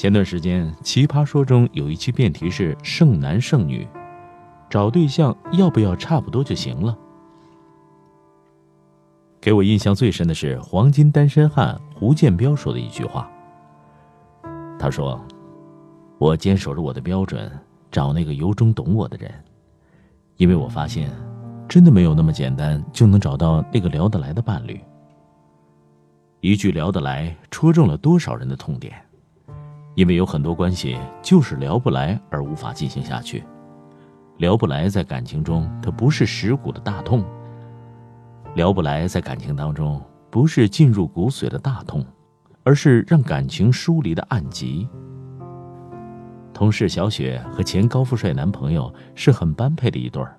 前段时间，《奇葩说》中有一期辩题是“剩男剩女”，找对象要不要差不多就行了？给我印象最深的是黄金单身汉胡建彪说的一句话。他说：“我坚守着我的标准，找那个由衷懂我的人，因为我发现，真的没有那么简单就能找到那个聊得来的伴侣。”一句“聊得来”戳中了多少人的痛点。因为有很多关系就是聊不来而无法进行下去，聊不来在感情中它不是蚀骨的大痛，聊不来在感情当中不是进入骨髓的大痛，而是让感情疏离的暗疾。同事小雪和前高富帅男朋友是很般配的一对儿，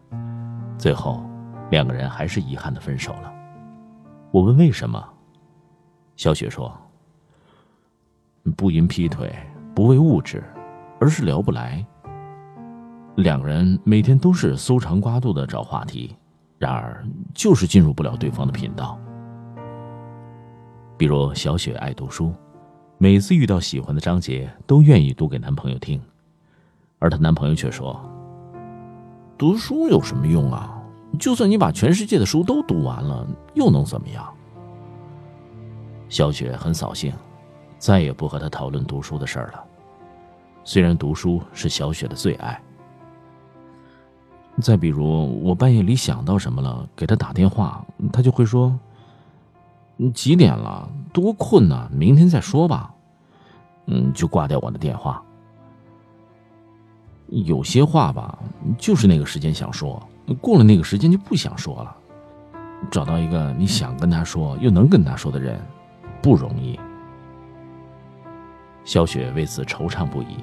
最后两个人还是遗憾的分手了。我问为什么，小雪说。不因劈腿，不为物质，而是聊不来。两人每天都是搜肠刮肚的找话题，然而就是进入不了对方的频道。比如小雪爱读书，每次遇到喜欢的章节，都愿意读给男朋友听，而她男朋友却说：“读书有什么用啊？就算你把全世界的书都读完了，又能怎么样？”小雪很扫兴。再也不和他讨论读书的事儿了。虽然读书是小雪的最爱。再比如，我半夜里想到什么了，给他打电话，他就会说：“几点了？多困呐，明天再说吧。”嗯，就挂掉我的电话。有些话吧，就是那个时间想说，过了那个时间就不想说了。找到一个你想跟他说又能跟他说的人，不容易。小雪为此惆怅不已。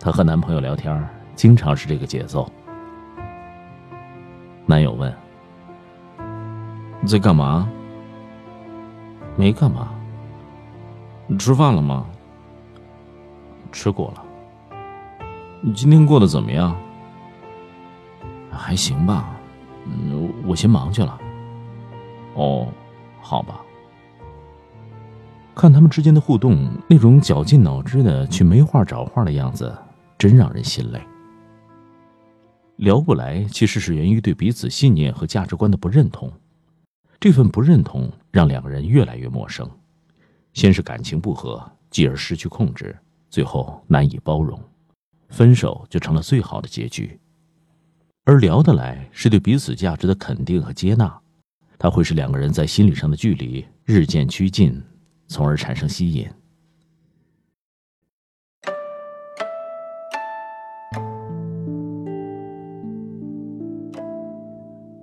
她和男朋友聊天，经常是这个节奏。男友问：“在干嘛？”“没干嘛。”“吃饭了吗？”“吃过了。”“你今天过得怎么样？”“还行吧。”“嗯，我先忙去了。”“哦，好吧。”看他们之间的互动，那种绞尽脑汁的去没话找话的样子，真让人心累。聊不来，其实是源于对彼此信念和价值观的不认同。这份不认同让两个人越来越陌生，先是感情不和，继而失去控制，最后难以包容，分手就成了最好的结局。而聊得来，是对彼此价值的肯定和接纳，它会使两个人在心理上的距离日渐趋近。从而产生吸引。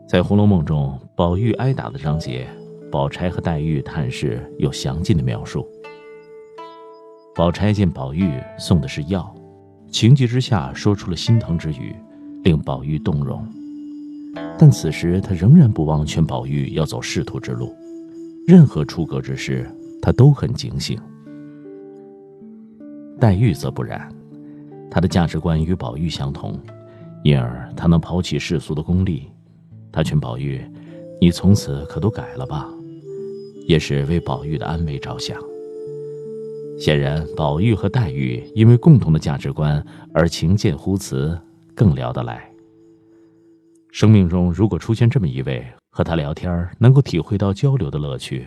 在《红楼梦》中，宝玉挨打的章节，宝钗和黛玉探视有详尽的描述。宝钗见宝玉送的是药，情急之下说出了心疼之语，令宝玉动容。但此时她仍然不忘劝宝玉要走仕途之路，任何出格之事。他都很警醒，黛玉则不然，她的价值观与宝玉相同，因而她能抛弃世俗的功利。她劝宝玉：“你从此可都改了吧。”也是为宝玉的安危着想。显然，宝玉和黛玉因为共同的价值观而情见乎辞，更聊得来。生命中如果出现这么一位，和他聊天能够体会到交流的乐趣。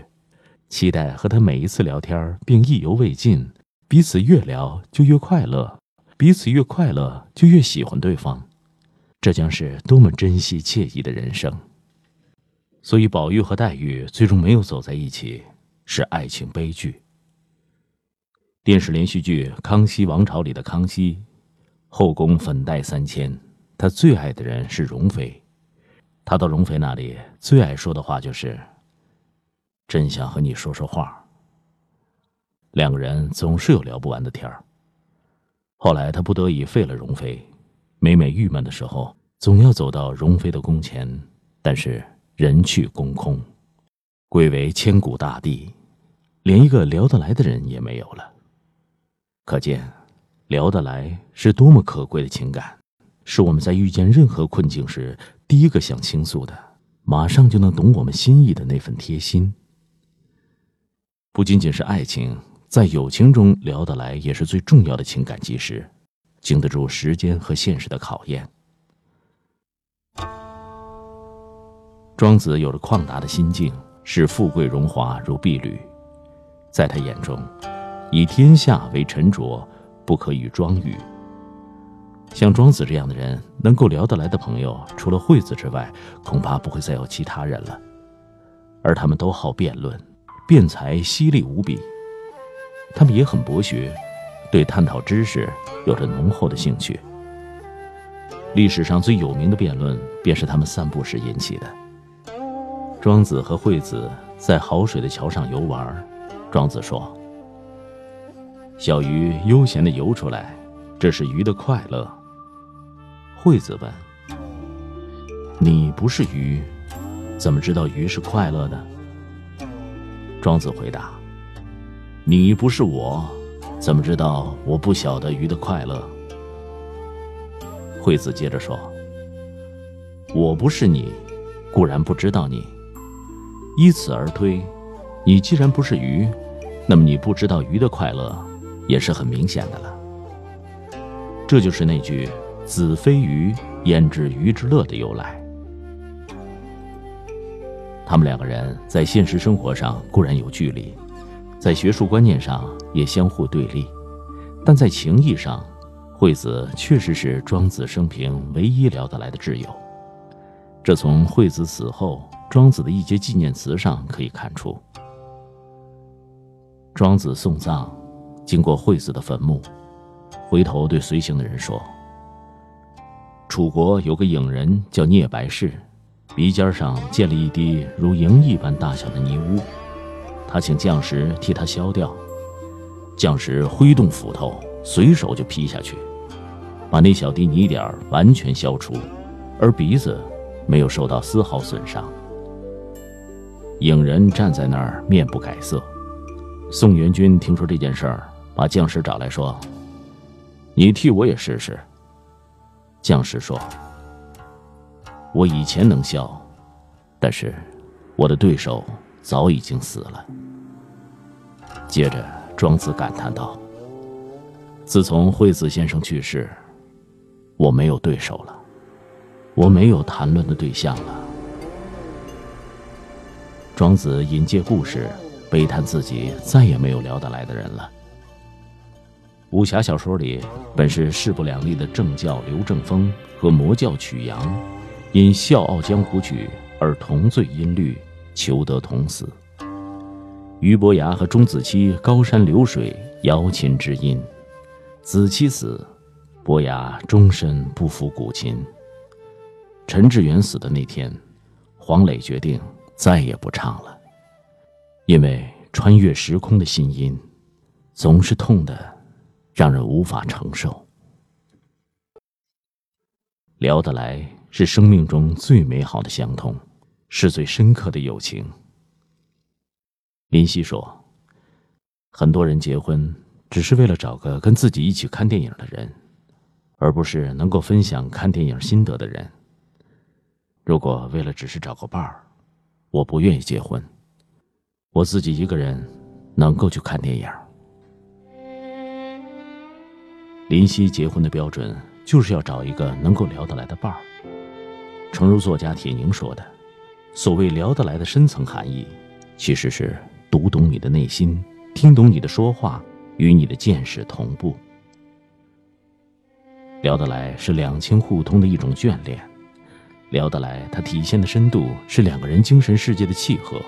期待和他每一次聊天，并意犹未尽，彼此越聊就越快乐，彼此越快乐就越喜欢对方，这将是多么珍惜惬意的人生。所以，宝玉和黛玉最终没有走在一起，是爱情悲剧。电视连续剧《康熙王朝》里的康熙，后宫粉黛三千，他最爱的人是容妃，他到容妃那里最爱说的话就是。真想和你说说话。两个人总是有聊不完的天儿。后来他不得已废了容妃，每每郁闷的时候，总要走到容妃的宫前，但是人去宫空，归为千古大帝，连一个聊得来的人也没有了。可见，聊得来是多么可贵的情感，是我们在遇见任何困境时第一个想倾诉的，马上就能懂我们心意的那份贴心。不仅仅是爱情，在友情中聊得来也是最重要的情感基石，经得住时间和现实的考验。庄子有着旷达的心境，视富贵荣华如敝履，在他眼中，以天下为沉着，不可与庄语。像庄子这样的人，能够聊得来的朋友，除了惠子之外，恐怕不会再有其他人了。而他们都好辩论，辩才犀利无比。他们也很博学，对探讨知识有着浓厚的兴趣。历史上最有名的辩论，便是他们散步时引起的。庄子和惠子在好水的桥上游玩，庄子说：“小鱼悠闲地游出来，这是鱼的快乐。”惠子问：“你不是鱼，怎么知道鱼是快乐的？”庄子回答：“你不是我，怎么知道我不晓得鱼的快乐？”惠子接着说：“我不是你，固然不知道你。依此而推，你既然不是鱼，那么你不知道鱼的快乐，也是很明显的了。这就是那句。”子非鱼，焉知鱼之乐的由来？他们两个人在现实生活上固然有距离，在学术观念上也相互对立，但在情谊上，惠子确实是庄子生平唯一聊得来的挚友。这从惠子死后，庄子的一节纪念词上可以看出。庄子送葬，经过惠子的坟墓，回头对随行的人说。楚国有个影人叫聂白氏，鼻尖上溅了一滴如蝇一般大小的泥污，他请将士替他削掉。将士挥动斧头，随手就劈下去，把那小滴泥点完全消除，而鼻子没有受到丝毫损伤。影人站在那儿面不改色。宋元君听说这件事儿，把将士找来说：“你替我也试试。”将士说：“我以前能笑，但是我的对手早已经死了。”接着，庄子感叹道：“自从惠子先生去世，我没有对手了，我没有谈论的对象了。”庄子引介故事，悲叹自己再也没有聊得来的人了。武侠小说里本是势不两立的正教刘正风和魔教曲阳，因《笑傲江湖》曲而同醉音律，求得同死。俞伯牙和钟子期高山流水瑶琴知音，子期死，伯牙终身不抚古琴。陈志远死的那天，黄磊决定再也不唱了，因为穿越时空的心音，总是痛的。让人无法承受。聊得来是生命中最美好的相通，是最深刻的友情。林夕说：“很多人结婚只是为了找个跟自己一起看电影的人，而不是能够分享看电影心得的人。如果为了只是找个伴儿，我不愿意结婚。我自己一个人能够去看电影。”林夕结婚的标准就是要找一个能够聊得来的伴儿。诚如作家铁凝说的：“所谓聊得来的深层含义，其实是读懂你的内心，听懂你的说话，与你的见识同步。聊得来是两情互通的一种眷恋，聊得来它体现的深度是两个人精神世界的契合，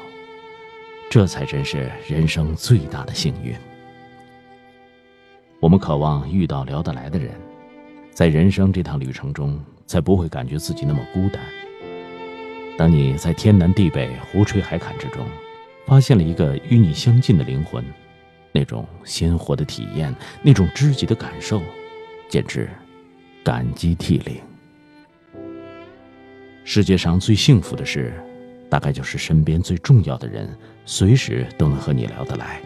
这才真是人生最大的幸运。”我们渴望遇到聊得来的人，在人生这趟旅程中，才不会感觉自己那么孤单。当你在天南地北、胡吹海侃之中，发现了一个与你相近的灵魂，那种鲜活的体验，那种知己的感受，简直感激涕零。世界上最幸福的事，大概就是身边最重要的人，随时都能和你聊得来。